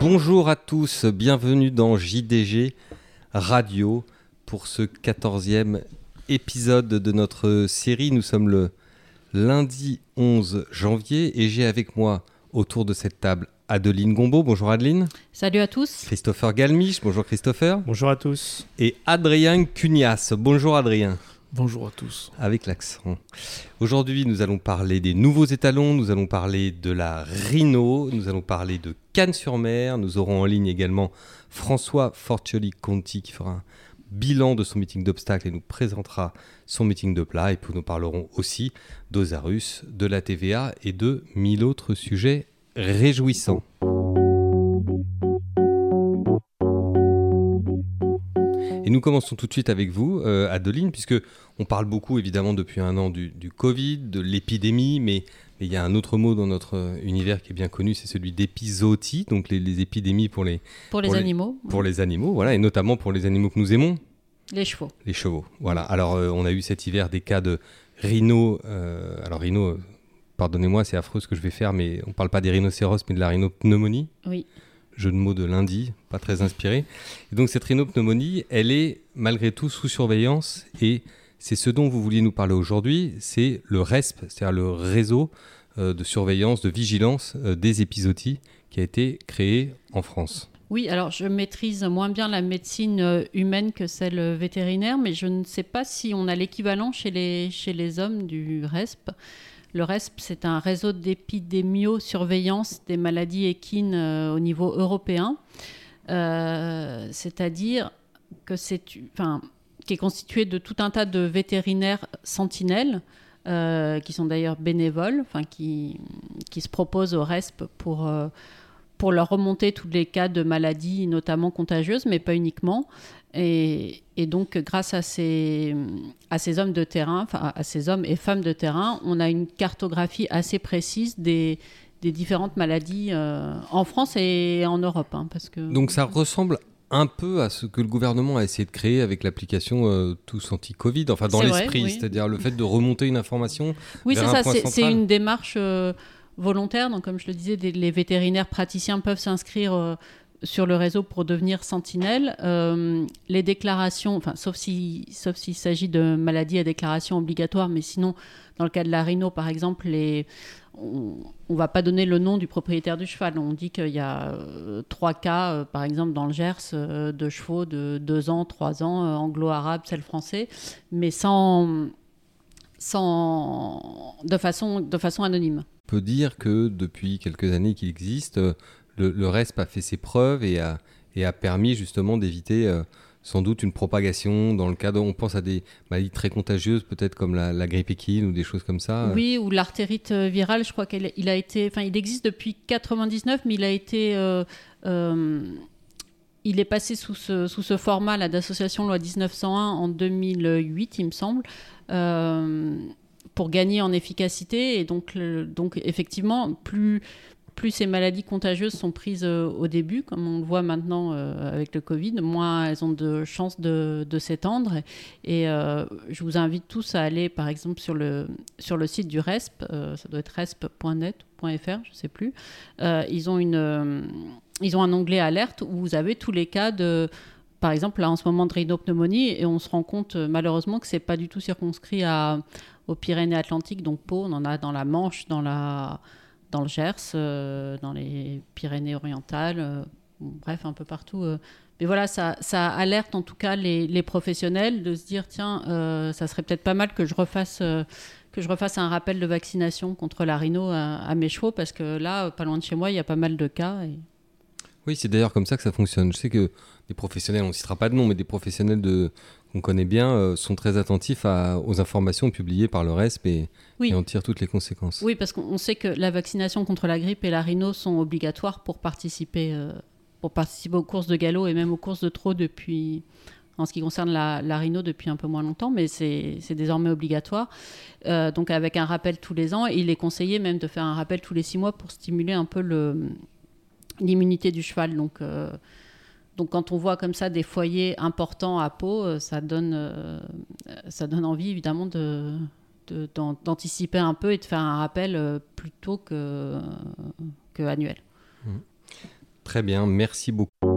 Bonjour à tous, bienvenue dans JDG Radio pour ce 14e épisode de notre série. Nous sommes le lundi 11 janvier et j'ai avec moi autour de cette table Adeline Gombeau. Bonjour Adeline. Salut à tous. Christopher Galmiche. Bonjour Christopher. Bonjour à tous. Et Adrien Cunias. Bonjour Adrien. Bonjour à tous. Avec l'accent. Aujourd'hui, nous allons parler des nouveaux étalons, nous allons parler de la Rhino, nous allons parler de Cannes-sur-Mer. Nous aurons en ligne également François Fortioli-Conti qui fera un bilan de son meeting d'obstacles et nous présentera son meeting de plat. Et puis nous parlerons aussi d'Osarus, de la TVA et de mille autres sujets réjouissants. Et nous commençons tout de suite avec vous, euh, Adeline, puisque on parle beaucoup évidemment depuis un an du, Covid, de l'épidémie, mais, il y a un autre mot dans notre univers qui est bien connu, c'est celui d'épizootie, donc les, épidémies pour les pour les animaux, pour les animaux, voilà, et notamment pour les animaux que nous aimons. Les chevaux. Les chevaux, voilà. Alors euh, on a eu cet hiver des cas de rhino. Euh, alors rhino, pardonnez-moi, c'est affreux ce que je vais faire, mais on parle pas des rhinocéros, mais de la rhinopneumonie. Oui jeu de mots de lundi, pas très inspiré. Et donc cette rhinopneumonie, elle est malgré tout sous surveillance et c'est ce dont vous vouliez nous parler aujourd'hui, c'est le RESP, c'est-à-dire le réseau euh, de surveillance, de vigilance euh, des épisodies qui a été créé en France. Oui, alors je maîtrise moins bien la médecine euh, humaine que celle vétérinaire, mais je ne sais pas si on a l'équivalent chez les, chez les hommes du RESP. Le RESP, c'est un réseau d'épidémio-surveillance des maladies équines euh, au niveau européen. Euh, c'est-à-dire que c'est, qui est constitué de tout un tas de vétérinaires sentinelles, euh, qui sont d'ailleurs bénévoles, qui se proposent au RESP pour pour leur remonter tous les cas de maladies, notamment contagieuses, mais pas uniquement. Et, donc, grâce à ces, à ces hommes de terrain, enfin, à ces hommes et femmes de terrain, on a une cartographie assez précise des, des différentes maladies euh, en France et en Europe. Hein, parce que... Donc, ça ressemble un peu à ce que le gouvernement a essayé de créer avec l'application euh, Tous Anti-Covid, enfin dans l'esprit, c'est-à-dire le fait de remonter une information. Oui, c'est ça, c'est une démarche. Euh, volontaires. Donc, comme je le disais, les vétérinaires praticiens peuvent s'inscrire euh, sur le réseau pour devenir sentinelle. Euh, les déclarations, enfin, sauf s'il sauf s'il s'agit de maladies à déclaration obligatoire, mais sinon, dans le cas de la rhino, par exemple, les, on ne va pas donner le nom du propriétaire du cheval. On dit qu'il y a euh, trois cas, par exemple, dans le Gers, de chevaux de 2 ans, 3 ans, anglo-arabe, celle français, mais sans, sans, de, façon, de façon anonyme peut dire que depuis quelques années qu'il existe, euh, le, RESP a fait ses preuves et a, et a permis justement d'éviter euh, sans doute une propagation dans le cadre, on pense à des maladies très contagieuses, peut-être comme la, grippe équine ou des choses comme ça. Euh. Oui, ou l'artérite virale, je crois qu'il a été, enfin, il existe depuis 99, mais il a été, il est passé sous ce, sous ce format d'association loi 1901 en 2008, il me semble pour gagner en efficacité. Et donc, donc effectivement, plus, plus ces maladies contagieuses sont prises euh, au début, comme on le voit maintenant euh, avec le Covid, moins elles ont de chances de, s'étendre. Et euh, je vous invite tous à aller, par exemple, sur le, sur le site du RESP, ça doit être resp.net .fr, je ne sais plus. ils, ont une, ils ont un onglet alerte où vous avez tous les cas de par exemple, là, en ce moment de rhinopneumonie, et on se rend compte malheureusement que c'est pas du tout circonscrit à, aux Pyrénées-Atlantiques, donc Pau, on en a dans la Manche, dans, la, dans le Gers, euh, dans les Pyrénées-Orientales, euh, bref, un peu partout. Euh. Mais voilà, ça, alerte en tout cas les, professionnels de se dire tiens, ça serait peut-être pas mal que je refasse. que je refasse un rappel de vaccination contre la rhino à, mes chevaux parce que là, pas loin de chez moi, il y a pas mal de cas. Oui, c'est d'ailleurs comme ça que ça fonctionne. Je sais que des professionnels, on ne citera pas de nom, mais des professionnels de, qu'on connaît bien euh, sont très attentifs aux informations publiées par le RESP et, en tirent toutes les conséquences. Oui, parce qu'on sait que la vaccination contre la grippe et la rhino sont obligatoires pour participer, euh, pour participer aux courses de galop et même aux courses de trot depuis, en ce qui concerne la, la rhino depuis un peu moins longtemps, mais c'est désormais obligatoire. Euh, donc avec un rappel tous les ans, et il est conseillé même de faire un rappel tous les six mois pour stimuler un peu l'immunité du cheval. Donc donc quand on voit comme ça des foyers importants à Pau, euh, ça donne, euh, ça donne envie évidemment de, d'anticiper un peu et de faire un rappel euh, plus tôt que, que annuel. Mmh. Très bien, merci beaucoup.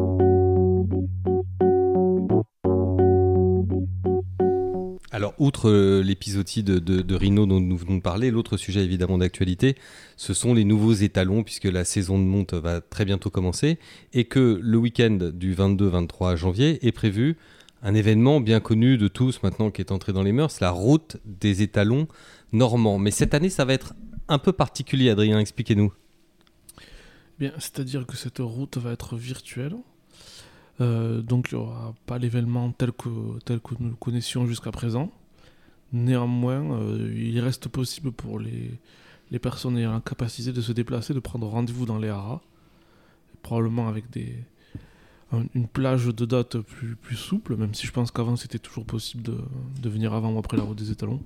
Alors, outre euh, l'épisodie de, de, Rhino dont nous venons de parler, l'autre sujet évidemment d'actualité, ce sont les nouveaux étalons, puisque la saison de monte va très bientôt commencer, et que le week-end du 22-23 janvier est prévu un événement bien connu de tous maintenant qui est entré dans les mœurs, la route des étalons normands. Mais cette année, ça va être un peu particulier, Adrien, expliquez-nous. Bien, c'est-à-dire que cette route va être virtuelle. Euh, donc il n'y aura pas l'événement tel que, tel que nous le connaissions jusqu'à présent. Néanmoins, euh, il reste possible pour les, les personnes ayant la capacité de se déplacer, de prendre rendez-vous dans les haras, probablement avec des, un, une plage de date plus, plus souple, même si je pense qu'avant c'était toujours possible de, de, venir avant ou après la route des étalons.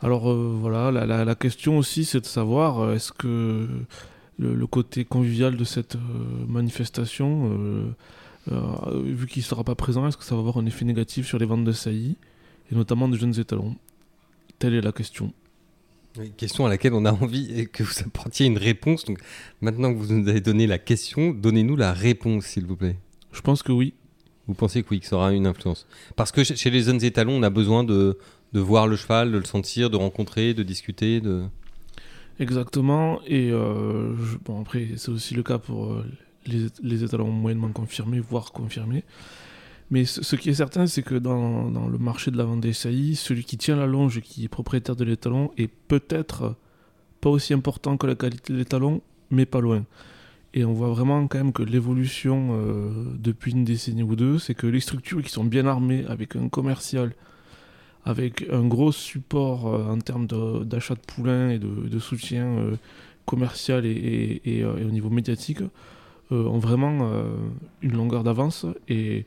Alors euh, voilà, la, la, question aussi c'est de savoir est-ce que le, le, côté convivial de cette euh, manifestation euh, vu qu'il ne sera pas présent, est-ce que ça va avoir un effet négatif sur les ventes de saillies, et notamment de jeunes étalons? Telle est la question. Une question à laquelle on a envie que vous apportiez une réponse. Donc, maintenant que vous nous avez donné la question, donnez-nous la réponse, s'il vous plaît. Je pense que oui. Vous pensez que oui, que ça aura une influence? Parce que chez les jeunes étalons, on a besoin de, de voir le cheval, de le sentir, de rencontrer, de discuter. De... Exactement. Et euh, bon, après, c'est aussi le cas pour euh, les, les, étalons moyennement confirmés, voire confirmés. Mais ce, qui est certain, c'est que dans, dans, le marché de la vente des saillies, celui qui tient la longe, qui est propriétaire de l'étalon, est peut-être pas aussi important que la qualité de l'étalon, mais pas loin. Et on voit vraiment quand même que l'évolution euh, depuis une décennie ou deux, c'est que les structures qui sont bien armées avec un commercial, avec un gros support euh, en termes d'achat de, de, poulains et de, soutien euh, commercial et, et, au niveau médiatique, ont vraiment une longueur d'avance. Et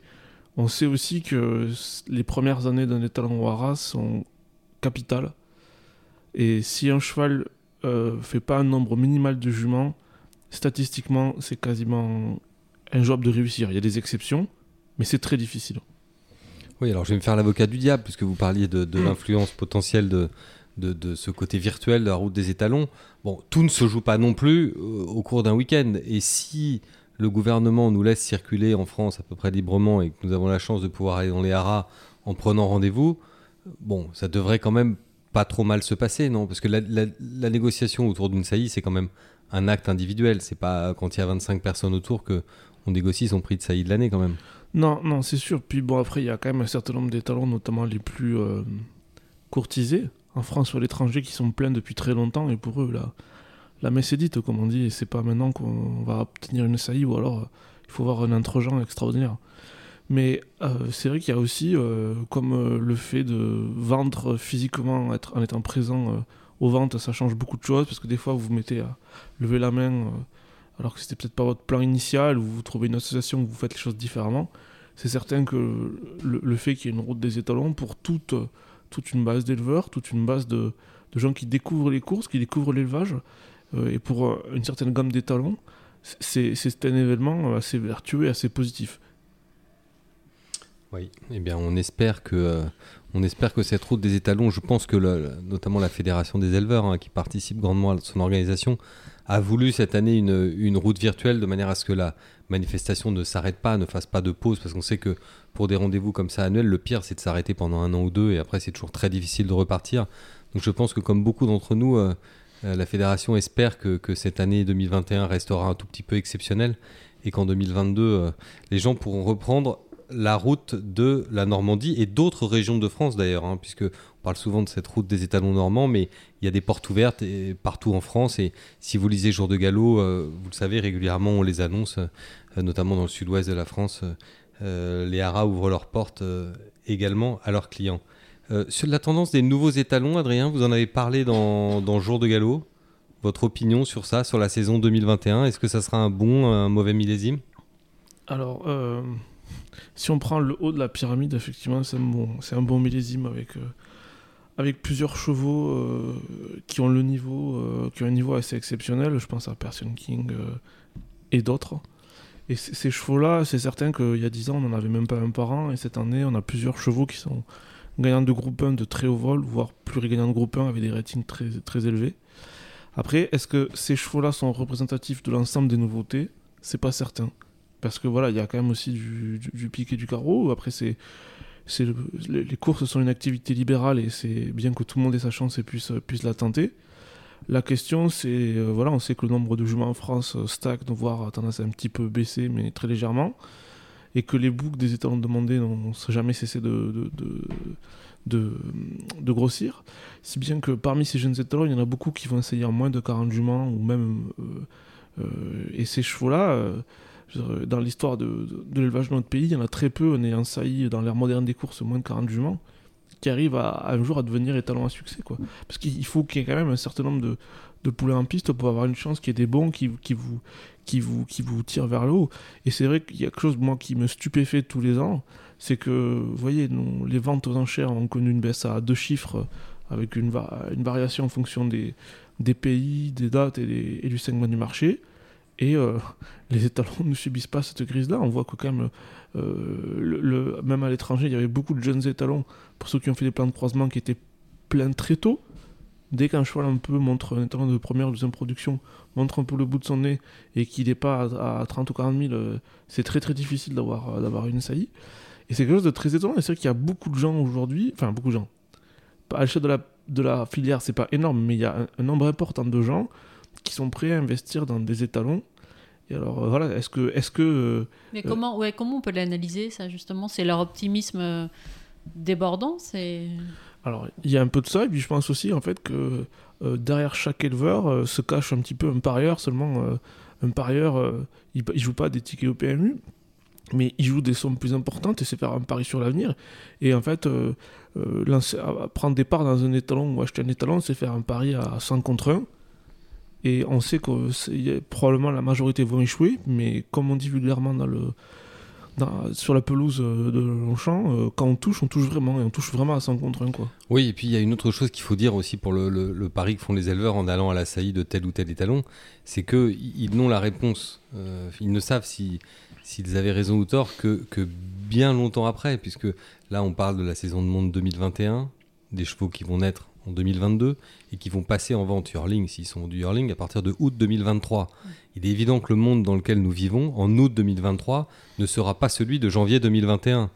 on sait aussi que les premières années d'un étalon haras sont capitales. Et si un cheval euh, fait pas un nombre minimal de juments, statistiquement, c'est quasiment un job de réussir. Il y a des exceptions, mais c'est très difficile. Oui, alors je vais me faire l'avocat du diable, puisque vous parliez de, de l'influence potentielle de, de, de, ce côté virtuel de la route des étalons. Bon, tout ne se joue pas non plus euh, au cours d'un week-end. Et si le gouvernement nous laisse circuler en France à peu près librement et que nous avons la chance de pouvoir aller dans les haras en prenant rendez-vous, bon, ça devrait quand même pas trop mal se passer, non? Parce que la, la, la négociation autour d'une saillie, c'est quand même un acte individuel. C'est pas quand il y a 25 personnes autour que on négocie son prix de saillie de l'année quand même. Non, non, c'est sûr. Puis bon, après, il y a quand même un certain nombre d'étalons, notamment les plus euh, courtisés, en France ou à l'étranger, qui sont pleins depuis très longtemps. Et pour eux, là, la messe est dite, comme on dit, et c'est pas maintenant qu'on va obtenir une saillie, ou alors euh, il faut avoir un introgent extraordinaire. Mais euh, c'est vrai qu'il y a aussi, comme le fait de vendre physiquement être, en étant présent aux ventes, ça change beaucoup de choses, parce que des fois vous vous mettez à lever la main alors que c'était peut-être pas votre plan initial, ou vous trouvez une association où vous faites les choses différemment. C'est certain que le, fait qu'il y ait une route des étalons pour toute, toute une base d'éleveurs, toute une base de, de gens qui découvrent les courses, qui découvrent l'élevage, euh, et pour euh, une certaine gamme d'étalons, c'est un événement assez vertueux et assez positif. Oui, eh bien on espère que euh, on espère que cette route des étalons, je pense que notamment la fédération des éleveurs hein, qui participe grandement à son organisation a voulu cette année une, une route virtuelle de manière à ce que la manifestation ne s'arrête pas, ne fasse pas de pause, parce qu'on sait que pour des rendez-vous comme ça annuels, le pire c'est de s'arrêter pendant un an ou deux et après c'est toujours très difficile de repartir. Donc je pense que comme beaucoup d'entre nous, euh, la fédération espère que, que, cette année 2021 restera un tout petit peu exceptionnelle et qu'en 2022, euh, les gens pourront reprendre la route de la Normandie et d'autres régions de France d'ailleurs, hein, puisque on parle souvent de cette route des étalons normands, mais il y a des portes ouvertes partout en France. Et si vous lisez Jour de Galop, euh, vous le savez régulièrement, on les annonce, euh, notamment dans le sud-ouest de la France. Euh, les haras ouvrent leurs portes euh, également à leurs clients. Euh, sur la tendance des nouveaux étalons, Adrien, vous en avez parlé dans, Jour de Galop. Votre opinion sur ça, sur la saison 2021, est-ce que ça sera un bon, un mauvais millésime? Alors, euh, si on prend le haut de la pyramide, effectivement, c'est un bon, millésime avec, euh, avec plusieurs chevaux euh, qui ont niveau, euh, un niveau assez exceptionnel. Je pense à Persian King et d'autres. Et ces chevaux-là, c'est certain qu'il y a 10 ans, on n'en avait même pas un par an, et cette année, on a plusieurs chevaux qui sont gagnants de groupe 1 de très haut vol, voire plus gagnants de groupe 1 avec des ratings très, très élevés. Après, est-ce que ces chevaux-là sont représentatifs de l'ensemble des nouveautés? C'est pas certain. Parce que voilà, il y a quand même aussi du, du, pic et du carreau. Après, c'est. les courses sont une activité libérale et c'est bien que tout le monde ait sa chance et puisse, la tenter. La question, c'est, euh, voilà, on sait que le nombre de juments en France euh, stagne, voire a tendance à un petit peu baisser, mais très légèrement, et que les boucles des étalons demandés n'ont jamais cessé de, de, grossir. Si bien que parmi ces jeunes étalons, il y en a beaucoup qui vont essayer en moins de 40 juments, ou même. Euh, et ces chevaux-là, dans l'histoire de, l'élevage de notre pays, il y en a très peu en ayant sailli dans l'ère moderne des courses moins de 40 juments qui arrive à, un jour à devenir étalon à succès. Quoi. Parce qu'il faut qu'il y ait quand même un certain nombre de, de poulets en piste pour avoir une chance qu'il y ait des bons qui, qui, vous, qui, vous, qui vous tirent vers le haut. Et c'est vrai qu'il y a quelque chose moi, qui me stupéfait tous les ans, c'est que, vous voyez, les ventes aux enchères ont connu une baisse à deux chiffres, avec une, une variation en fonction des, des pays, des dates et, et du segment du marché. Et euh, les étalons ne subissent pas cette crise-là. On voit que quand même, euh, même à l'étranger, il y avait beaucoup de jeunes étalons, pour ceux qui ont fait des plans de croisement, qui étaient pleins très tôt. Dès qu'un cheval un peu montre un étalon de première ou deuxième production, montre un peu le bout de son nez et qu'il n'est pas à, 30 ou 40 000, euh, c'est très très difficile d'avoir, d'avoir une saillie. Et c'est quelque chose de très étonnant. Et c'est vrai qu'il y a beaucoup de gens aujourd'hui, enfin beaucoup de gens, à l'échelle de la, de la filière, c'est pas énorme, mais il y a un nombre important de gens qui sont prêts à investir dans des étalons. Et alors euh, voilà, est-ce que, est-ce que euh, Mais comment, ouais, comment on peut l'analyser ça justement? C'est leur optimisme euh, débordant, c'est. Alors il y a un peu de ça, et puis je pense aussi en fait que derrière chaque éleveur se cache un petit peu un parieur. Seulement un parieur, il, il joue pas des tickets au PMU, mais il joue des sommes plus importantes et c'est faire un pari sur l'avenir. Et en fait, prendre des parts dans un étalon ou acheter un étalon, c'est faire un pari à 100 contre 1. Et on sait que probablement la majorité vont échouer, mais comme on dit vulgairement sur la pelouse de Longchamp, euh, quand on touche, on touche vraiment, et on touche vraiment à 100 contre 1. Quoi. Oui, et puis il y a une autre chose qu'il faut dire aussi pour le, pari que font les éleveurs en allant à la saillie de tel ou tel étalon, c'est qu'ils n'ont la réponse, euh, ils ne savent si s'ils avaient raison ou tort que bien longtemps après, puisque là on parle de la saison de monde 2021, des chevaux qui vont naître en 2022 et qui vont passer en vente Hurling, s'ils sont du Hurling, à partir de août 2023. Il est évident que le monde dans lequel nous vivons, en août 2023, ne sera pas celui de janvier 2021.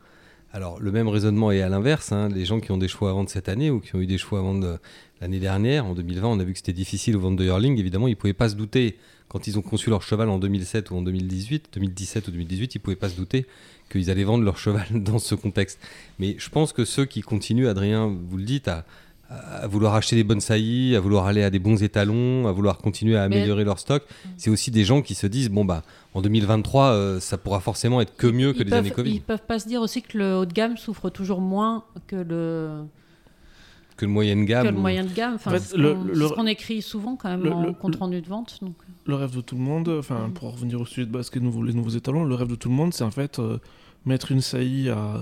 Alors, le même raisonnement est à l'inverse. Hein. Les gens qui ont des choix à vendre cette année ou qui ont eu des choix à vendre l'année dernière, en 2020, on a vu que c'était difficile au vendre de Hurling. Évidemment, ils ne pouvaient pas se douter, quand ils ont conçu leur cheval en 2007 ou en 2018, 2017 ou 2018, ils ne pouvaient pas se douter qu'ils allaient vendre leur cheval dans ce contexte. Mais je pense que ceux qui continuent, Adrien, vous le dites, à, à vouloir acheter des bonnes saillies, à vouloir aller à des bons étalons, à vouloir continuer à améliorer leur stock. C'est aussi des gens qui se disent bon bah en 2023 euh, ça pourra forcément être que mieux que les années Covid. Ils peuvent pas se dire aussi que le haut de gamme souffre toujours moins que le que le moyen de gamme. Que le moyen de gamme. Enfin, c'est ce qu'on écrit souvent quand même en compte rendu de vente. Donc. Le rêve de tout le monde, enfin pour revenir au sujet de basket, nouveau, les nouveaux étalons, le rêve de tout le monde, c'est en fait euh, mettre une saillie à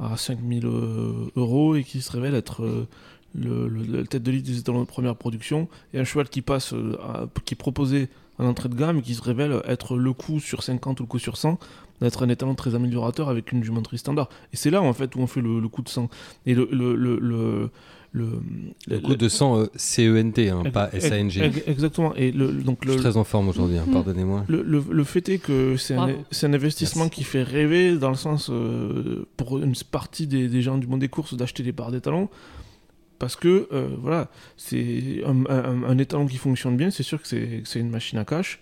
à 5000 euh, euros et qui se révèle être euh, le, le, tête de liste étalons de première production et un cheval qui passe euh, qui est proposé en entrée de gamme et qui se révèle être le coup sur 50 ou le coup sur 100 d'être un étalon très améliorateur avec une jumenterie standard. Et c'est là en fait où on fait le, coup de 100 et le, le le, coup de sang euh, CENT, hein, pas SANG. Exactement. Et le, donc Je suis très en forme aujourd'hui, hein, mm. pardonnez-moi. Le, fait est que c'est un, un, investissement qui fait rêver dans le sens, euh, pour une partie des, gens du monde des courses, d'acheter des parts d'étalons. Parce que, euh, voilà, c'est un, étalon qui fonctionne bien, c'est sûr que c'est une machine à cash.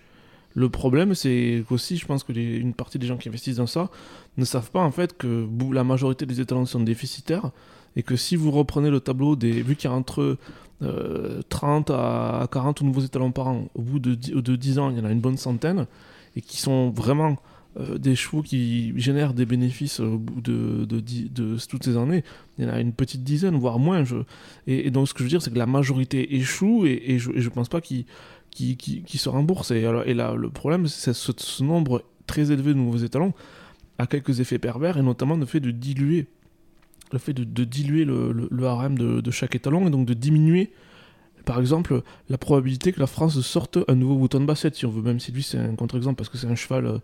Le problème, c'est qu'aussi, je pense que une partie des gens qui investissent dans ça ne savent pas en fait que la majorité des étalons sont déficitaires et que si vous reprenez le tableau des. Vu qu'il y a entre 30 euh, à 40 nouveaux étalons par an, au bout de 10, de 10 ans, il y en a une bonne centaine, et qui sont vraiment euh, des chevaux qui génèrent des bénéfices au bout de, toutes ces années. Il y en a une petite dizaine, voire moins. Et, donc, ce que je veux dire, c'est que la majorité échoue, et, je ne pense pas qu'ils qui, qui, se remboursent. Et là, le problème, c'est ce, ce nombre très élevé de nouveaux étalons a quelques effets pervers, et notamment le fait de diluer le fait de, diluer le, le, harem de, chaque étalon et donc de diminuer, par exemple, la probabilité que la France sorte un nouveau bouton de bassette, si on veut, même si lui c'est un contre-exemple parce que c'est un cheval euh,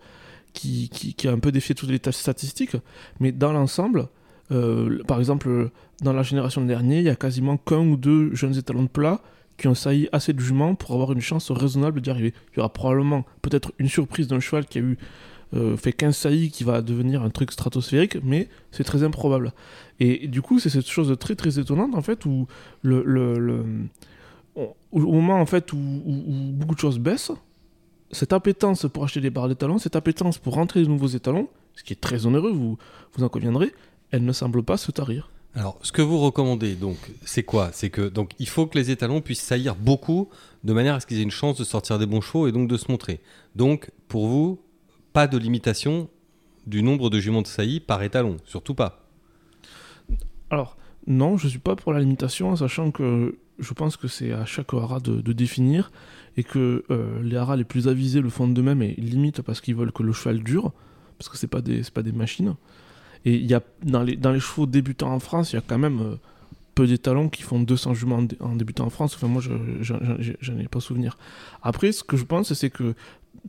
qui, qui, a un peu défié toutes les statistiques, mais dans l'ensemble, euh, par exemple, dans la génération dernière, il y a quasiment qu'un ou deux jeunes étalons de plat qui ont sailli assez de juments pour avoir une chance raisonnable d'y arriver. Il y aura probablement peut-être une surprise d'un cheval qui a eu euh, fait 15 saillies qui va devenir un truc stratosphérique, mais c'est très improbable. Et, du coup, c'est cette chose très très étonnante en fait où le, le, au moment en fait où, beaucoup de choses baissent, cette appétence pour acheter des barres d'étalons, cette appétence pour rentrer de nouveaux étalons, ce qui est très onéreux, vous, vous en conviendrez, elle ne semble pas se tarir. Alors, ce que vous recommandez, donc, c'est quoi? C'est que donc il faut que les étalons puissent saillir beaucoup, de manière à ce qu'ils aient une chance de sortir des bons chevaux et donc de se montrer. Donc, pour vous, pas de limitation du nombre de juments de saillie par étalon, surtout pas. Alors, non, je suis pas pour la limitation, sachant que je pense que c'est à chaque haras de, définir et que euh, les haras les plus avisés le font d'eux-mêmes et limitent parce qu'ils veulent que le cheval dure, parce que c'est pas des pas des machines. Et y a dans les dans les chevaux débutants en France, il y a quand même euh, peu d'étalons qui font 200 juments en, débutant en France. Enfin moi, je n'en ai pas souvenir. Après, ce que je pense, c'est que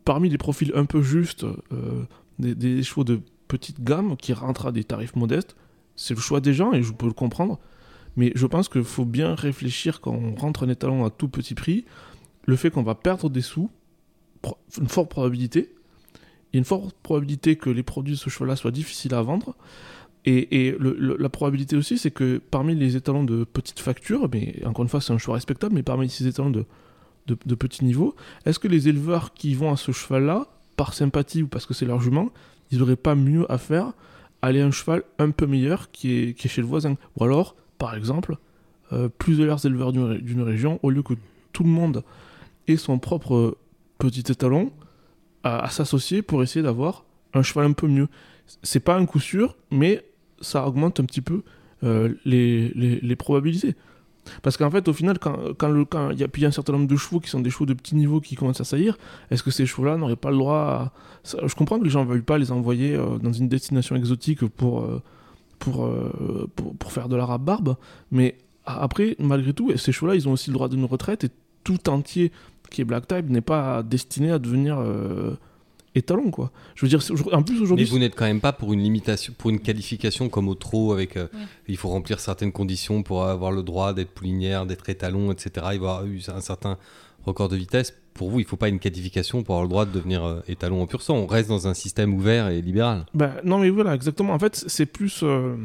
parmi les profils un peu justes, euh, des, chevaux de petite gamme qui rentrent à des tarifs modestes, c'est le choix des gens et je peux le comprendre. Mais je pense qu'il faut bien réfléchir quand on rentre un étalon à tout petit prix, le fait qu'on va perdre des sous, une forte probabilité, il y a une forte probabilité que les produits de ce cheval-là soient difficiles à vendre. Et, la probabilité aussi, c'est que parmi les étalons de petite facture, mais encore une fois, c'est un choix respectable, mais parmi ces étalons de de, petit niveau, est-ce que les éleveurs qui vont à ce cheval-là, par sympathie ou parce que c'est leur jument, ils n'auraient pas mieux à faire aller un cheval un peu meilleur qui est, chez le voisin? Ou alors, par exemple, euh, plusieurs éleveurs d'une région, au lieu que tout le monde ait son propre petit étalon, à, s'associer pour essayer d'avoir un cheval un peu mieux. C'est pas un coup sûr, mais ça augmente un petit peu euh, les probabilités. Parce qu'en fait, au final, quand, il y a, un certain nombre de chevaux qui sont des chevaux de petit niveau qui commencent à saillir, est-ce que ces chevaux-là n'auraient pas le droit à... Je comprends que les gens ne veulent pas les envoyer euh, dans une destination exotique pour, euh, euh, pour, pour, faire de la barbe, mais après, malgré tout, ces chevaux-là, ils ont aussi le droit d'une retraite et tout entier qui est black type n'est pas destiné à devenir étalon quoi. Je veux dire en plus aujourd'hui Mais vous n'êtes quand même pas pour une limitation pour une qualification comme au trot avec euh, il faut remplir certaines conditions pour avoir le droit d'être poulinière, d'être étalon etc. Il va avoir eu un certain record de vitesse. Pour vous, il ne faut pas une qualification pour avoir le droit de devenir euh, étalon en pur sang. On reste dans un système ouvert et libéral. Ben, non mais voilà, exactement. En fait, c'est plus euh, De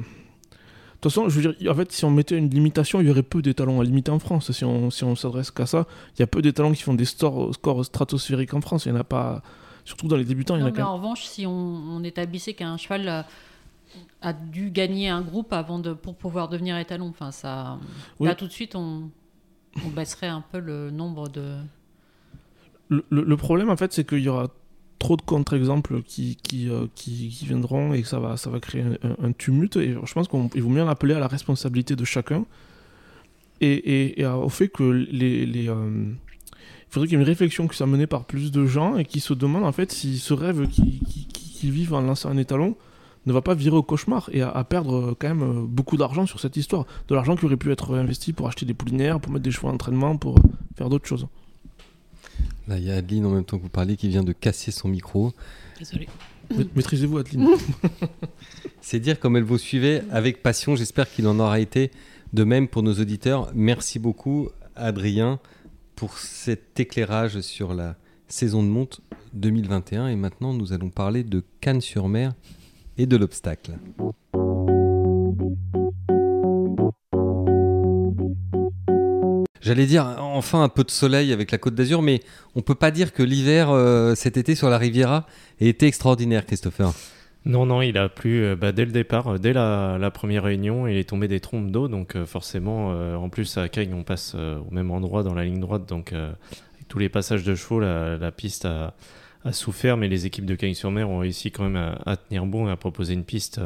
toute façon, je veux dire, en fait, si on mettait une limitation, il y aurait peu d'étalons à limiter en France. Si on, si on s'adresse qu'à ça, il y a peu d'étalons qui font des scores, scores stratosphériques en France. Il n'y en a pas, Surtout dans les débutants, il y en a mais En revanche, si on, établissait qu'un cheval a, dû gagner un groupe avant de, pour pouvoir devenir étalon, enfin, ça, là tout de suite, on, baisserait un peu le nombre de. Le, problème, en fait, c'est qu'il y aura trop de contre-exemples qui, qui, euh, qui, viendront et que ça va, ça va créer un, tumulte. Et je pense qu'il vaut mieux en appeler à la responsabilité de chacun et, et, au fait que les, les, euh, il faudrait qu'il y ait une réflexion qui soit menée par plus de gens et qui se demandent en fait si ce rêve qu'ils vivent en lançant un étalon ne va pas virer au cauchemar et à, perdre euh, quand même euh, beaucoup d'argent sur cette histoire. De l'argent qui aurait pu être investi pour acheter des poulinières, pour mettre des chevaux d'entraînement, pour faire d'autres choses. Là, il y a Adeline en même temps que vous parlez qui vient de casser son micro. Désolé. Maîtrisez-vous, Adeline. C'est dire comme elle vous suivait avec passion. J'espère qu'il en aura été de même pour nos auditeurs. Merci beaucoup, Adrien pour cet éclairage sur la saison de monte 2021. Et maintenant, nous allons parler de Cannes-sur-Mer et de l'obstacle. J'allais dire enfin un peu de soleil avec la Côte d'Azur, mais on peut pas dire que l'hiver euh, cet été sur la Riviera ait été extraordinaire, Christopher. Non, non, il a plu euh, bah, dès le départ, euh, dès la, première réunion, il est tombé des trompes d'eau, donc euh, forcément, en plus à Cagnes, on passe au même endroit dans la ligne droite, donc avec tous les passages de chevaux, la, piste a, souffert, mais les équipes de Cagnes-sur-Mer ont réussi quand même à, tenir bon et à proposer une piste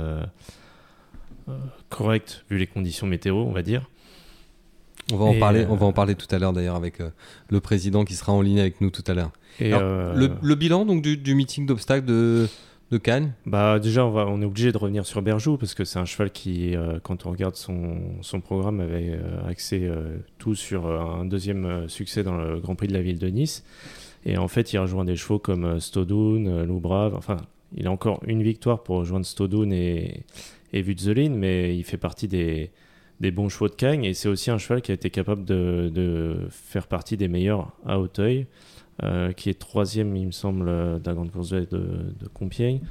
correcte vu les conditions météo, on va dire. On va, en parler, on va en parler tout à l'heure d'ailleurs avec le président qui sera en ligne avec nous tout à l'heure. Le, bilan donc du, du meeting d'obstacles de de Cannes Bah déjà on, est obligé de revenir sur Berjou parce que c'est un cheval qui, euh, quand on regarde son, programme, avait euh, axé euh, tout sur un deuxième succès dans le Grand Prix de la ville de Nice. Et en fait il rejoint des chevaux comme Stodoun, Loubrave, enfin il a encore une victoire pour rejoindre Stodoun et, et mais il fait partie des, des bons chevaux de Cagnes et c'est aussi un cheval qui a été capable de, faire partie des meilleurs à Hauteuil, qui est troisième, il me semble, de la grande course de, de Compiègne.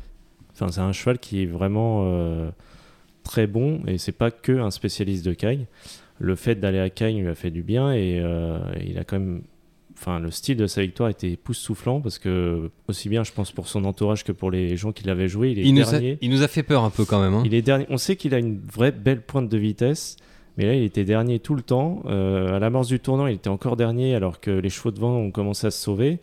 Enfin, c'est un cheval qui est vraiment très bon et c'est pas que un spécialiste de Cagnes. Le fait d'aller à Cagnes lui a fait du bien et il a quand même enfin, le style de sa victoire était époustouflant parce que, aussi bien, je pense, pour son entourage que pour les gens qui l'avaient joué, il est il dernier. Nous a, il nous a fait peur un peu quand même. Hein. Il est dernier. On sait qu'il a une vraie belle pointe de vitesse. Mais là, il était dernier tout le temps. Euh, à l'amorce du tournant, il était encore dernier alors que les chevaux devant ont commencé à se sauver.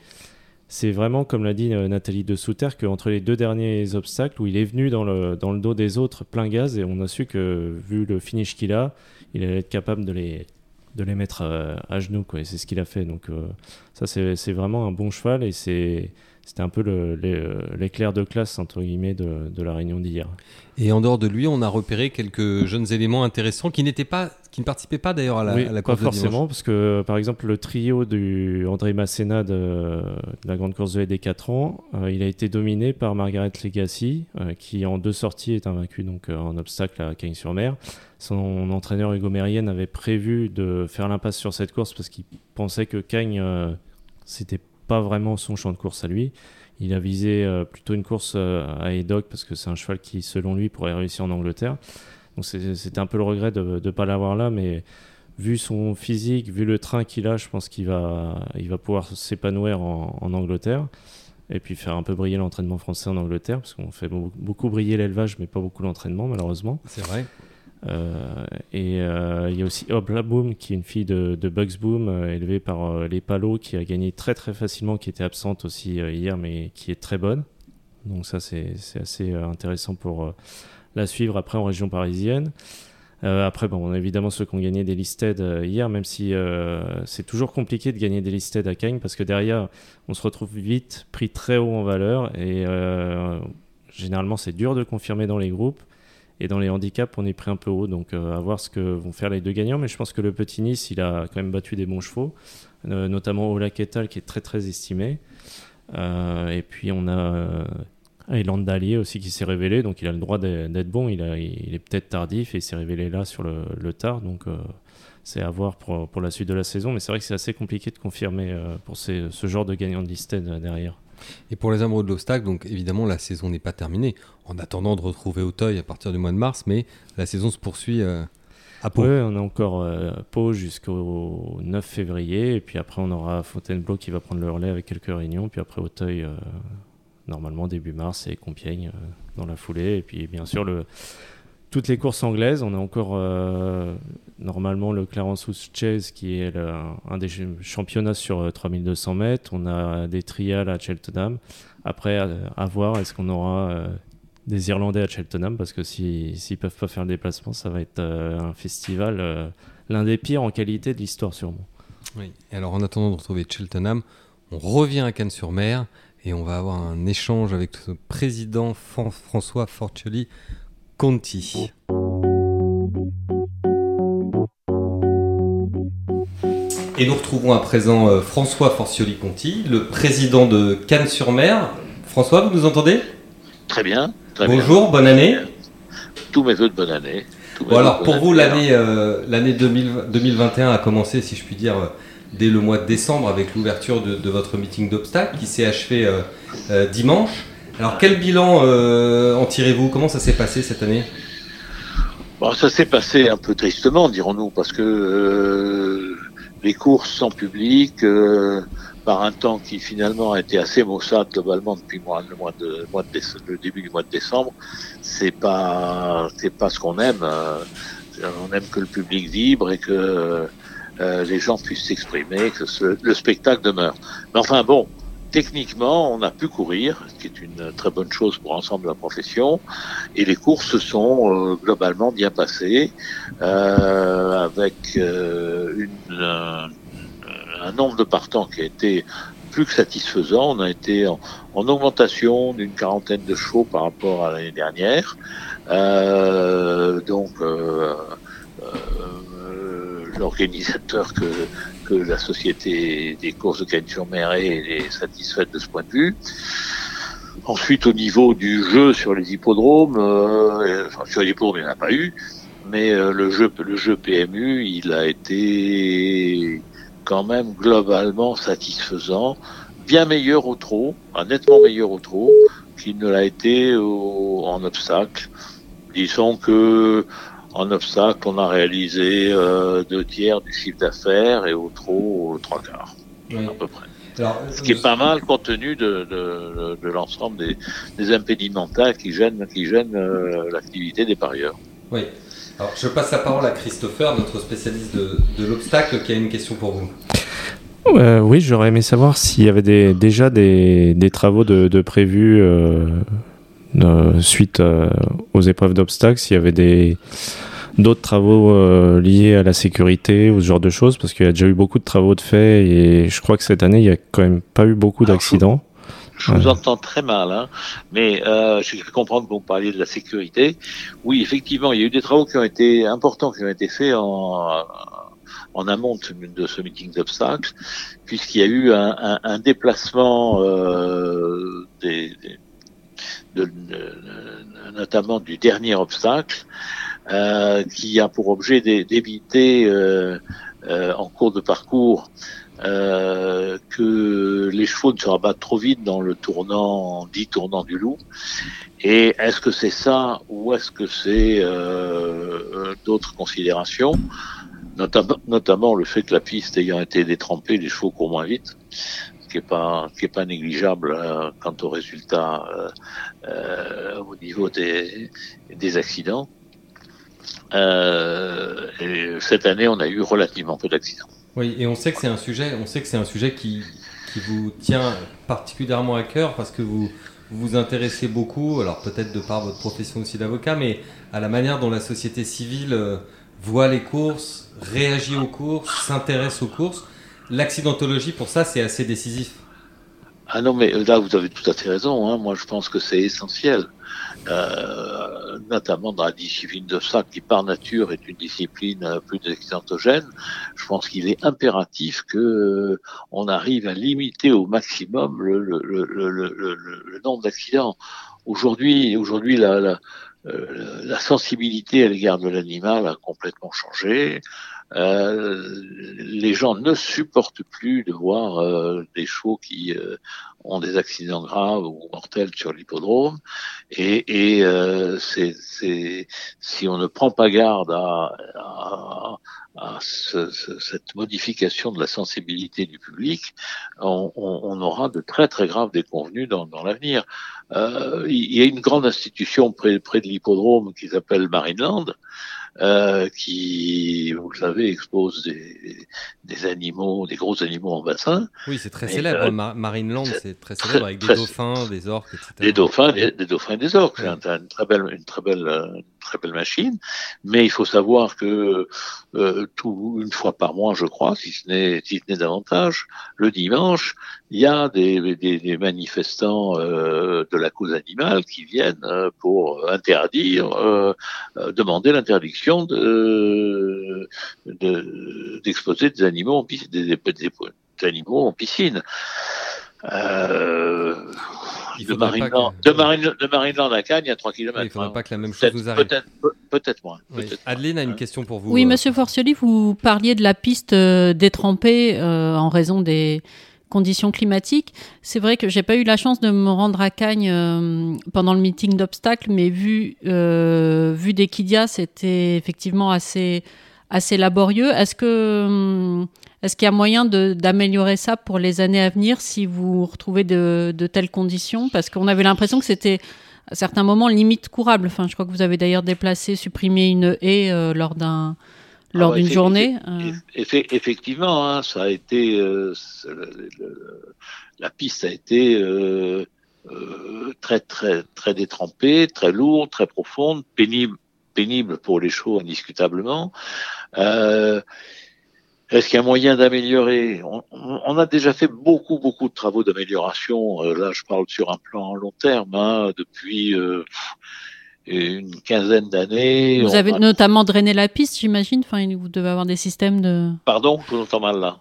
C'est vraiment, comme l'a dit euh, Nathalie de Souter, qu'entre les deux derniers obstacles, où il est venu dans le, dans le dos des autres plein gaz, et on a su que, vu le finish qu'il a, il allait être capable de les, de les mettre euh, à, genoux. Et c'est ce qu'il a fait. Donc euh, ça, c'est vraiment un bon cheval et c'est c'était un peu l'éclair de classe entre guillemets de, de la réunion d'hier. Et en dehors de lui, on a repéré quelques jeunes éléments intéressants qui n'étaient pas, qui ne participaient pas d'ailleurs à la, oui, à la course pas forcément, parce que par exemple le trio du André Masséna de, la grande course de des 4 ans, euh, il a été dominé par Margaret Legacy, qui en deux sorties est invaincu donc en obstacle à Cagnes-sur-Mer. Son entraîneur Hugo Mérienne avait prévu de faire l'impasse sur cette course parce qu'il pensait que Cagnes, euh, c'était pas vraiment son champ de course à lui. Il a visé euh, plutôt une course euh, à Edoc parce que c'est un cheval qui, selon lui, pourrait réussir en Angleterre. Donc c'était un peu le regret de ne pas l'avoir là, mais vu son physique, vu le train qu'il a, je pense qu'il va, il va pouvoir s'épanouir en, en, Angleterre. Et puis faire un peu briller l'entraînement français en Angleterre, parce qu'on fait beaucoup briller l'élevage, mais pas beaucoup l'entraînement, malheureusement. C'est vrai. Euh, et euh, il y a aussi Obla Boom, qui est une fille de, Bugs Boom, euh, élevée par les Palos, qui a gagné très très facilement, qui était absente aussi hier, mais qui est très bonne. Donc ça, c'est assez intéressant pour la suivre après en région parisienne. après, bon, évidemment ceux qui ont gagné des listed hier, même si c'est toujours compliqué de gagner des listed à Cagnes, parce que derrière, on se retrouve vite pris très haut en valeur, et généralement c'est dur de confirmer dans les groupes. Et dans les handicaps, on est pris un peu haut, donc euh, à voir ce que vont faire les deux gagnants. Mais je pense que le petit Nice, il a quand même battu des bons chevaux, euh, notamment Ola Ketal qui est très très estimé. Euh, et puis on a Ayland Dalier aussi qui s'est révélé, donc il a le droit d'être bon. Il, est peut-être tardif et il s'est révélé là sur le, tard, donc c'est à voir pour, pour, la suite de la saison. Mais c'est vrai que c'est assez compliqué de confirmer pour ce genre de gagnant de listed derrière. Et pour les amoureux de l'obstacle, donc évidemment la saison n'est pas terminée. En attendant de retrouver Auteuil à partir du mois de mars, mais la saison se poursuit euh, à Pau. Oui, on a encore euh, Pau jusqu'au 9 février, et puis après on aura Fontainebleau qui va prendre le relais avec quelques réunions, puis après Auteuil euh, normalement début mars et Compiègne dans la foulée, et puis bien sûr toutes les courses anglaises. On a encore euh, normalement le Clarence House Chase qui est un des championnats sur 3200 euh, mètres. On a des trials à Cheltenham. Après, à, voir, est-ce qu'on aura euh, des Irlandais à Cheltenham Parce que s'ils ne peuvent pas faire le déplacement, ça va être un festival, l'un des pires en qualité de l'histoire sûrement. Oui. Et alors en attendant de retrouver Cheltenham, on revient à Cannes-sur-Mer et on va avoir un échange avec le président François Fortioli Conti. Et nous retrouvons à présent euh, François Forcioli-Conti, le président de Cannes-sur-Mer. François, vous nous entendez? Très bien. Bonjour, bonne année. Tous mes voeux de bonne année. Bon, alors pour vous, l'année euh, l'année 2021 a commencé, si je puis dire, euh, dès le mois de décembre avec l'ouverture de, votre meeting d'obstacles qui s'est achevé dimanche. Alors quel bilan euh, en tirez-vous? Comment ça s'est passé cette année? Bon, Ça s'est passé un peu tristement, dirons-nous, parce que euh, les courses sans public, euh, par un temps qui finalement a été assez maussade globalement depuis le début du mois de décembre, c'est pas c'est pas ce qu'on aime. on aime que le public vibre et que les gens puissent s'exprimer, que le spectacle demeure. Mais enfin bon, techniquement, on a pu courir, ce qui est une très bonne chose pour l'ensemble de la profession, et les courses se sont euh, globalement bien passées, euh, avec euh, un nombre de partants qui a été plus que satisfaisant. On a été en, augmentation d'une quarantaine de chevaux par rapport à l'année dernière. donc, l'organisateur que que la société des courses de Cannes-sur-Mer est satisfaite de ce point de vue. Ensuite, au niveau du jeu sur les hippodromes, euh, sur les hippodromes, il n'y en a pas eu. mais euh, le jeu le jeu PMU, il a été quand même globalement satisfaisant, bien meilleur au trot, nettement meilleur au trot qu'il ne l'a été en obstacle. Disons que en obstacle, on a réalisé euh, deux tiers du chiffre d'affaires et au trot trois quarts, à peu près. Ce qui est pas mal compte tenu de, de, de l'ensemble des, des impédimenta qui gênent, qui gênent euh, l'activité des parieurs. Oui. Alors, je passe la parole à Christopher, notre spécialiste de, de l'obstacle, qui a une question pour vous. Euh, oui, j'aurais aimé savoir s'il y avait des, déjà des, des travaux de, de prévus euh, suite euh, aux épreuves d'obstacles, s'il y avait des d'autres travaux euh, liés à la sécurité ou ce genre de choses Parce qu'il y a déjà eu beaucoup de travaux de fait et je crois que cette année, il n'y a quand même pas eu beaucoup d'accidents. Je vous entends très mal, hein, mais euh, je comprendre que vous parliez de la sécurité. Oui, effectivement, il y a eu des travaux qui ont été importants, qui ont été faits en, en amont de ce meeting d'obstacles, puisqu'il y a eu un, un, un déplacement euh, des, notamment du dernier obstacle euh, qui a pour objet d'éviter euh, euh, en cours de parcours que les chevaux ne se rabattent trop vite dans le tournant dit tournant du loup. Et est-ce que c'est ça ou est-ce que c'est d'autres considérations notamment, le fait que la piste ayant été détrempée, les chevaux courent moins vite, qui est pas qui est pas négligeable quant au résultat euh, au niveau des, des accidents. Euh, et cette année, on a eu relativement peu d'accidents. Oui, et on sait que c'est un sujet, on sait que c'est un sujet qui, qui vous tient particulièrement à cœur parce que vous vous, vous intéressez beaucoup, alors peut-être de par votre profession aussi d'avocat, mais à la manière dont la société civile euh, voit les courses, réagit aux courses, s'intéresse aux courses. L'accidentologie, pour ça, c'est assez décisif. Ah non, mais là, vous avez tout à fait raison. Hein. Moi, je pense que c'est essentiel. Euh, notamment dans la discipline de ça, qui par nature est une discipline euh, plus accidentogène, je pense qu'il est impératif que euh, on arrive à limiter au maximum le, nombre d'accidents. Aujourd'hui, la sensibilité à l'égard de l'animal a complètement changé. Euh, les gens ne supportent plus de voir euh, des chevaux qui euh, ont des accidents graves ou mortels sur l'hippodrome. Et, et c'est, si on ne prend pas garde à, à, à ce, cette modification de la sensibilité du public, on, on, aura de très très graves déconvenus dans, dans l'avenir. il y a une grande institution près, près de l'hippodrome qui s'appelle Marineland, euh, qui, vous le savez, expose des, des, animaux, des gros animaux en bassin. Oui, c'est très célèbre. Euh, Marineland, c'est très célèbre avec des dauphins, des orques, etc. Des dauphins, des, dauphins et des orques. C'est une très belle, une très belle, une très belle machine. Mais il faut savoir que euh, tout une fois par mois, je crois, si ce n'est si ce davantage, le dimanche, il y a des, des, des manifestants euh, de la cause animale qui viennent euh, pour interdire, euh, euh demander l'interdiction de, d'exposer des animaux en piscine, des, des, animaux en piscine. Euh, de Marineland, que... de, Marine, de Marineland à Cannes, il y a 3 km. il ne faudrait hein. pas que la même chose vous arrive. Peut-être peut moins. Peut oui. Adeline a une question pour vous. Oui, monsieur Forcioli, vous parliez de la piste détrempée euh, en raison des, conditions climatiques. C'est vrai que j'ai pas eu la chance de me rendre à Cagnes euh, pendant le meeting d'obstacles, mais vu euh, vu d'Equidia, c'était effectivement assez assez laborieux. Est-ce que hum, est-ce qu'il y a moyen d'améliorer ça pour les années à venir si vous retrouvez de, de telles conditions? Parce qu'on avait l'impression que c'était à certains moments limite courable. Enfin, je crois que vous avez d'ailleurs déplacé, supprimé une haie euh, lors d'un lors ah d'une journée euh. Effectivement, hein, ça a été euh, la piste a été très très très détrempée, très lourde, très profonde, pénible pénible pour les chevaux indiscutablement. Euh, est-ce qu'il y a moyen d'améliorer? On, on, a déjà fait beaucoup, beaucoup de travaux d'amélioration. là, je parle sur un plan long terme, hein, depuis euh, une quinzaine d'années. Vous avez notamment drainé la piste, j'imagine. Enfin, vous devez avoir des systèmes de. Pardon, je vous entends mal là.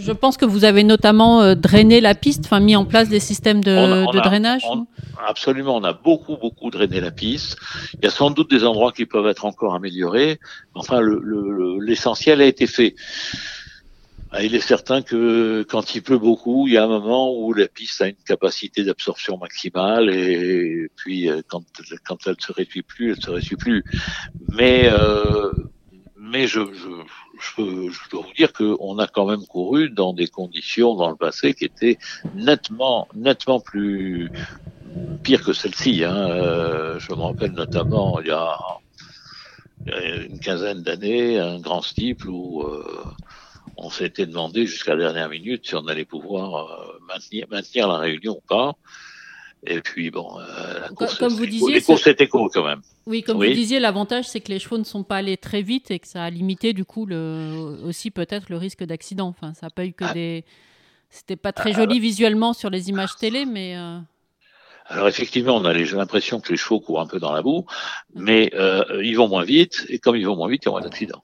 Je pense que vous avez notamment euh, drainé la piste, enfin mis en place des systèmes de, drainage. absolument, on a beaucoup beaucoup drainé la piste. Il y a sans doute des endroits qui peuvent être encore améliorés. Enfin, l'essentiel le, a été fait. Ah, il est certain que quand il pleut beaucoup, il y a un moment où la piste a une capacité d'absorption maximale et puis euh, quand, quand elle se réduit plus, elle se réduit plus. Mais euh, mais je, je, je, je, dois vous dire qu'on a quand même couru dans des conditions dans le passé qui étaient nettement nettement plus pires que celle-ci. Hein. Euh, je me rappelle notamment il y a, une quinzaine d'années un grand steeple où euh, on s'était demandé jusqu'à la dernière minute si on allait pouvoir euh, maintenir la réunion ou pas. Et puis bon, euh, la course, comme vous disiez, les courses étaient courtes quand même. Oui, comme vous disiez, l'avantage c'est que les chevaux ne sont pas allés très vite et que ça a limité du coup le, aussi peut-être le risque d'accident. Enfin, ça n'a pas eu que ah. des. C'était pas très ah, joli visuellement sur les images télé, mais. Euh, Alors effectivement, on a l'impression que les chevaux courent un peu dans la boue, mais ils vont moins vite et comme ils vont moins vite, il y a moins d'accidents.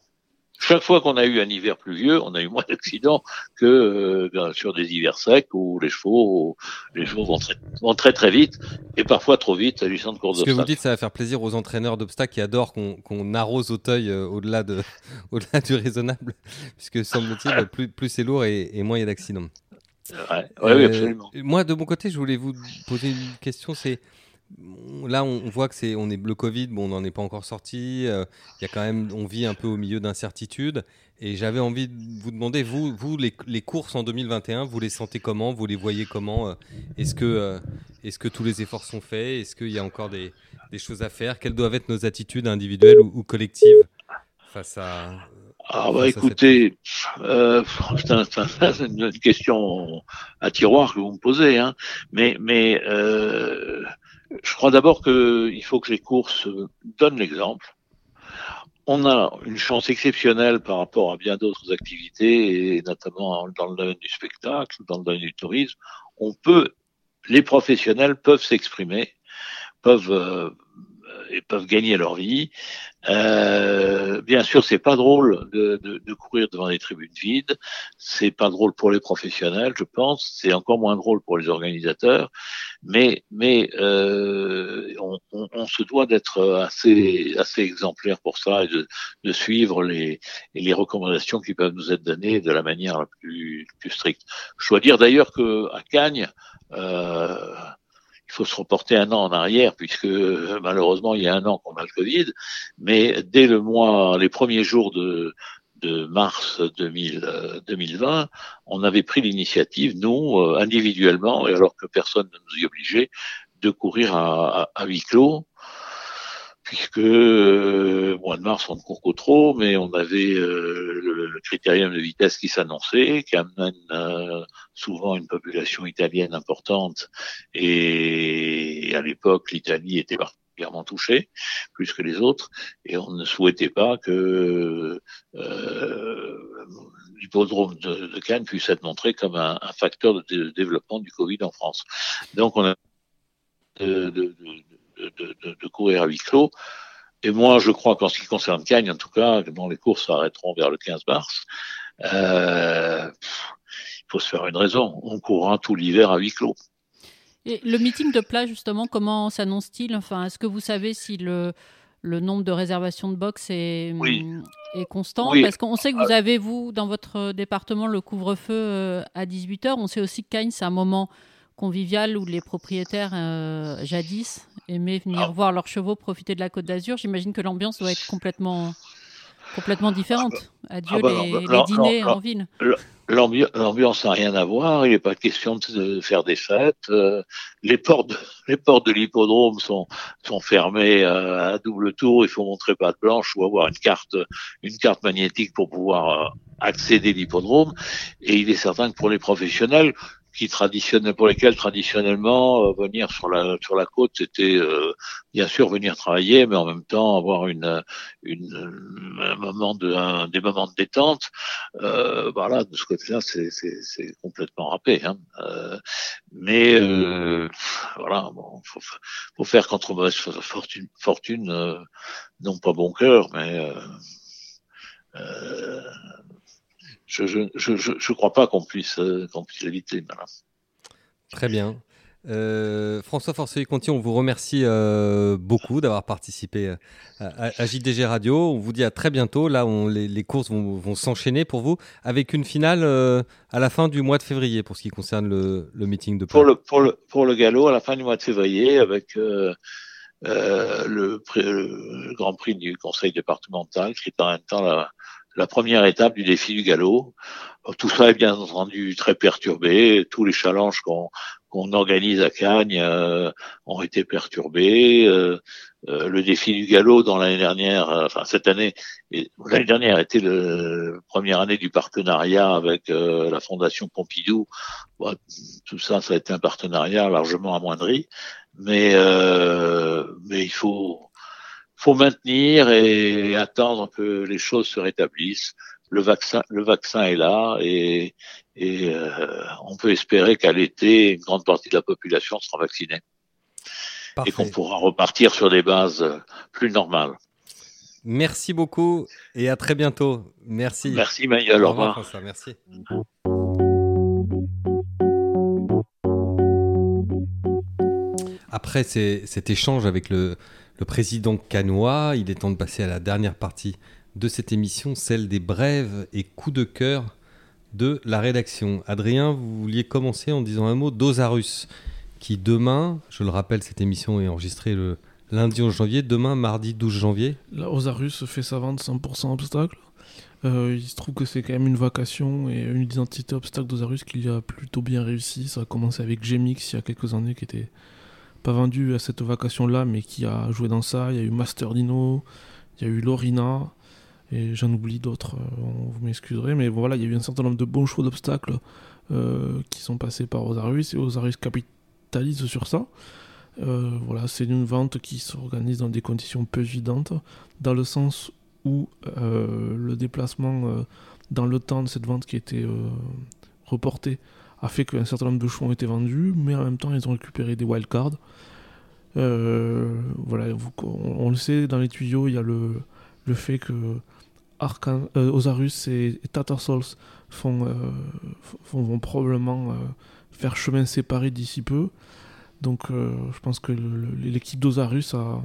Chaque fois qu'on a eu un hiver pluvieux, on a eu moins d'accidents que euh, sur des hivers secs où les chevaux, les chevaux vont très, vont très très vite et parfois trop vite à de course Ce que vous dites, ça va faire plaisir aux entraîneurs d'obstacles qui adorent qu'on arrose au teuil euh, au-delà de, au-delà du raisonnable, puisque semble-t-il, plus, plus c'est lourd et, moins il y a d'accidents. Ouais, oui, euh, absolument. Moi, de mon côté, je voulais vous poser une question. C'est là, on, voit que c'est, on est le Covid, bon, on n'en est pas encore sorti. Euh, il y a quand même, on vit un peu au milieu d'incertitudes. Et j'avais envie de vous demander, vous, vous les, les, courses en 2021, vous les sentez comment? Vous les voyez comment? Euh, Est-ce que, euh, est-ce que tous les efforts sont faits? Est-ce qu'il y a encore des, des, choses à faire? Quelles doivent être nos attitudes individuelles ou, collectives face à ah bah écoutez, euh, c'est une question à tiroir que vous me posez, hein. mais mais euh, je crois d'abord qu'il faut que les courses donnent l'exemple. On a une chance exceptionnelle par rapport à bien d'autres activités, et notamment dans le domaine du spectacle, dans le domaine du tourisme. On peut, les professionnels peuvent s'exprimer, peuvent euh, et peuvent gagner leur vie. Euh, bien sûr, c'est pas drôle de, de, de, courir devant des tribunes vides. C'est pas drôle pour les professionnels, je pense. C'est encore moins drôle pour les organisateurs. Mais, mais euh, on, on, on, se doit d'être assez, assez exemplaire pour ça et de, de suivre les, les recommandations qui peuvent nous être données de la manière la plus, plus stricte. Je dois dire d'ailleurs que à Cagnes, euh, il faut se reporter un an en arrière puisque euh, malheureusement il y a un an qu'on a le Covid, mais dès le mois, les premiers jours de, de mars 2000, 2020, euh, on avait pris l'initiative, nous, euh, individuellement, et alors que personne ne nous y obligeait, de courir à, à huis clos puisque euh, mois de mars on ne court pas trop, mais on avait euh, le, critérium de vitesse qui s'annonçait, qui amène euh, souvent une population italienne importante, et, à l'époque l'Italie était particulièrement touchée, plus que les autres, et on ne souhaitait pas que euh, l'hippodrome de, de, Cannes puisse être montré comme un, un facteur de, développement du Covid en France. Donc on a de, de de, courir à huis clos. Et moi, je crois qu'en ce qui concerne Cagnes, en tout cas, dont les courses s'arrêteront vers le 15 mars, euh, il faut se faire une raison. On courra tout l'hiver à huis clos. Et le meeting de plage, justement, comment s'annonce-t-il? Enfin, est-ce que vous savez si le, le nombre de réservations de box est, est constant? Parce qu'on sait que vous avez, vous, dans votre département, le couvre-feu euh, à 18h. On sait aussi que Cagnes, c'est un moment convivial où les propriétaires euh, jadis aimaient venir ah. voir leurs chevaux profiter de la Côte d'Azur. J'imagine que l'ambiance doit être complètement, complètement différente. Adieu ah bah les, dîners en ville. L'ambiance n'a rien à voir. Il n'est pas question de faire des fêtes. Euh, les portes, les portes de l'hippodrome sont, sont fermées euh, à double tour. Il faut montrer patte blanche ou avoir une carte, une carte magnétique pour pouvoir accéder à l'hippodrome. Et il est certain que pour les professionnels, qui traditionnel, pour lesquels traditionnellement euh, venir sur la sur la côte c'était euh, bien sûr venir travailler mais en même temps avoir une une un moment de un, des moments de détente euh, voilà de ce côté-là c'est c'est complètement râpé hein. Euh, mais euh, voilà bon faut faut faire contre mauvaise fortune fortune non pas bon cœur mais je ne je, je, je, crois pas qu'on puisse, qu'on puisse l'éviter. Très bien. Euh, François Forceuil-Conti, on vous remercie euh, beaucoup d'avoir participé à, à, JDG Radio. On vous dit à très bientôt. Là, on, les, les, courses vont, vont s'enchaîner pour vous avec une finale euh, à la fin du mois de février pour ce qui concerne le, le meeting de pour le, pour, le, pour le galop, à la fin du mois de février, avec euh, euh, le, le, Grand Prix du Conseil départemental, qui est en même temps la, la première étape du défi du galop. Tout ça est bien entendu très perturbé. Tous les challenges qu'on qu'on organise à Cagnes euh, ont été perturbés. Euh, euh, le défi du galop dans l'année dernière, euh, enfin cette année, l'année dernière était la première année du partenariat avec euh, la Fondation Pompidou. Tout ça, ça a été un partenariat largement amoindri, mais mais il faut faut maintenir et attendre que les choses se rétablissent. Le vaccin, le vaccin est là et, et euh, on peut espérer qu'à l'été, une grande partie de la population sera vaccinée Parfait. et qu'on pourra repartir sur des bases plus normales. Merci beaucoup et à très bientôt. Merci. Merci Manuel. Au revoir. François, merci. Après cet échange avec le, le président canois, il est temps de passer à la dernière partie de cette émission, celle des brèves et coups de cœur de la rédaction. Adrien, vous vouliez commencer en disant un mot d'Osarus, qui demain, je le rappelle, cette émission est enregistrée le lundi 11 janvier, demain, mardi 12 janvier. La Osarus fait sa vente 100% obstacle. Euh, il se trouve que c'est quand même une vacation et une identité obstacle d'Osarus qui a plutôt bien réussi. Ça a commencé avec Gemix il y a quelques années qui était pas vendu à cette vacation-là, mais qui a joué dans ça. Il y a eu Master Dino, il y a eu Lorina, et j'en oublie d'autres, euh, vous m'excuserez, mais voilà, il y a eu un certain nombre de bons choix d'obstacles euh, qui sont passés par Osarius, et Osarius capitalise sur ça. Euh, voilà, c'est une vente qui s'organise dans des conditions peu évidentes, dans le sens où le déplacement dans le temps de cette vente qui était reportée a fait qu'un certain nombre de choix ont été vendus, mais en même temps ils ont récupéré des wildcards. Euh, voilà, on, le sait, dans les tuyaux, il y a le, le fait que Arcan euh, Osarus et, et euh, font, vont probablement faire chemin séparé d'ici peu. Donc je pense que l'équipe d'Osarus a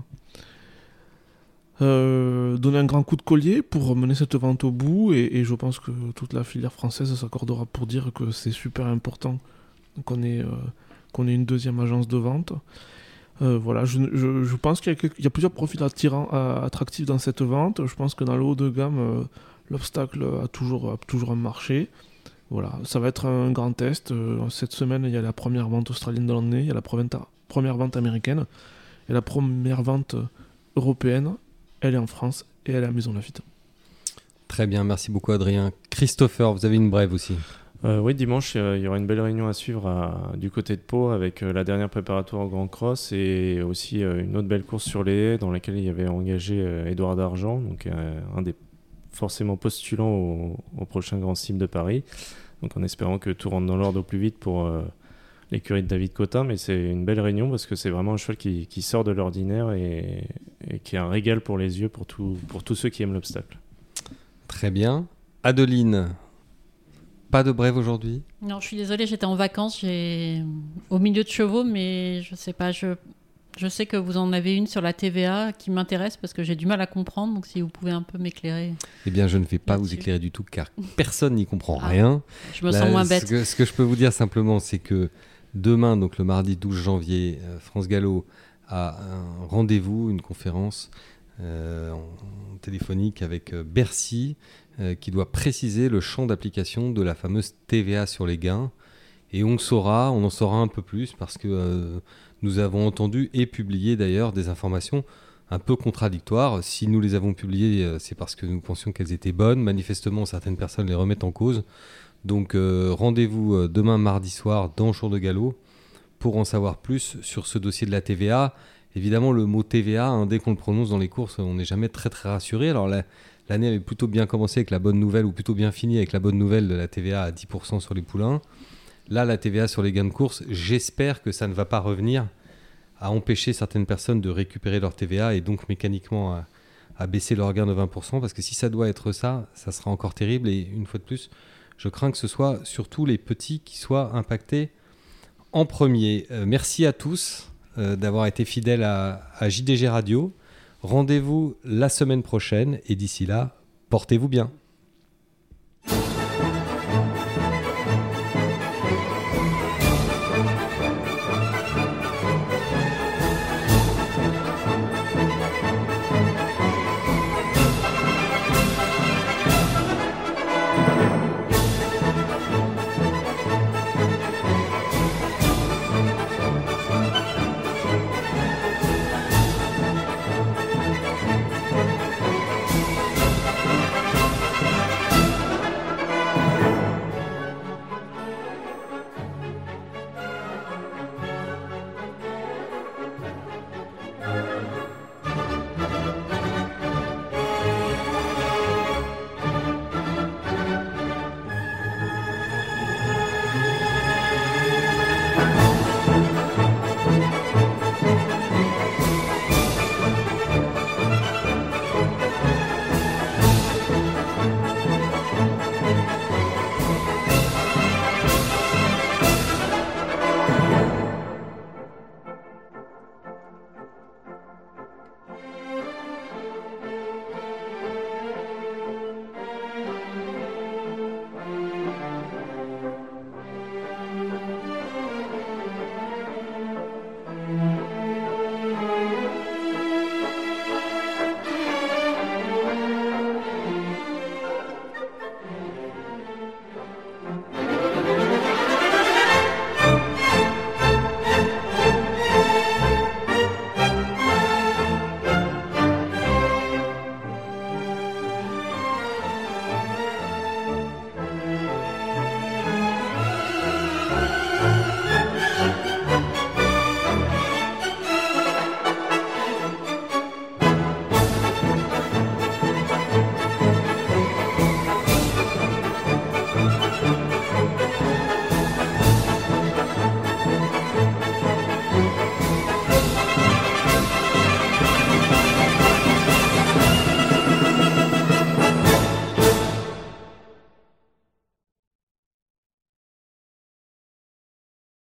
donné un grand coup de collier pour mener cette vente au bout et, je pense que toute la filière française s'accordera pour dire que c'est super important qu'on ait, qu'on ait une deuxième agence de vente. Euh, voilà, je, je, pense qu'il y, a plusieurs profils attirants, euh, attractifs dans cette vente. Je pense que dans le haut de gamme, euh, l'obstacle a toujours, a toujours un marché. Voilà, ça va être un grand test. cette semaine, il y a la première vente australienne de l'année, il y a la première vente américaine, et la première vente européenne, elle est en France et elle est à Maison Lafitte. Très bien, merci beaucoup Adrien. Christopher, vous avez une brève aussi. Euh, oui, dimanche, il y aura une belle réunion à suivre à, du côté de Pau avec euh, la dernière préparatoire au Grand Cross et aussi euh, une autre belle course sur les haies dans laquelle il y avait engagé Edouard Dargent, donc un des forcément postulants au, au, prochain Grand Sim de Paris. Donc en espérant que tout rentre dans l'ordre au plus vite pour l'écurie de David Cotin, mais c'est une belle réunion parce que c'est vraiment un cheval qui, qui sort de l'ordinaire et, et, qui est un régal pour les yeux pour, tout, pour tous ceux qui aiment l'obstacle. Très bien. Adeline, pas de brève aujourd'hui? Non, je suis désolée, j'étais en vacances, j'ai au milieu de chevaux, mais je sais pas, je je sais que vous en avez une sur la TVA qui m'intéresse parce que j'ai du mal à comprendre, donc si vous pouvez un peu m'éclairer. Eh bien, je ne vais pas vous éclairer du tout car personne n'y comprend ah, rien. Je me Là, sens moins bête. Ce que, ce que, je peux vous dire simplement, c'est que demain, donc le mardi 12 janvier, euh, France Gallo a un rendez-vous, une conférence euh, téléphonique avec euh, Bercy euh, qui doit préciser le champ d'application de la fameuse TVA sur les gains. Et on saura, on en saura un peu plus parce que nous avons entendu et publié d'ailleurs des informations un peu contradictoires. Si nous les avons publiées, c'est parce que nous pensions qu'elles étaient bonnes. Manifestement, certaines personnes les remettent en cause. Donc rendez-vous demain mardi soir dans Jour de Galop pour en savoir plus sur ce dossier de la TVA. Évidemment, le mot TVA, hein, dès qu'on le prononce dans les courses, on n'est jamais très très rassuré. Alors l'année avait plutôt bien commencé avec la bonne nouvelle, ou plutôt bien fini avec la bonne nouvelle de la TVA à 10% sur les poulains. Là, la TVA sur les gains de course, j'espère que ça ne va pas revenir à empêcher certaines personnes de récupérer leur TVA et donc mécaniquement à, à baisser leur gain de 20%, parce que si ça doit être ça, ça sera encore terrible. Et une fois de plus, je crains que ce soit surtout les petits qui soient impactés en premier. Euh, merci à tous euh, d'avoir été fidèles à, à JDG Radio. Rendez-vous la semaine prochaine et d'ici là, portez-vous bien.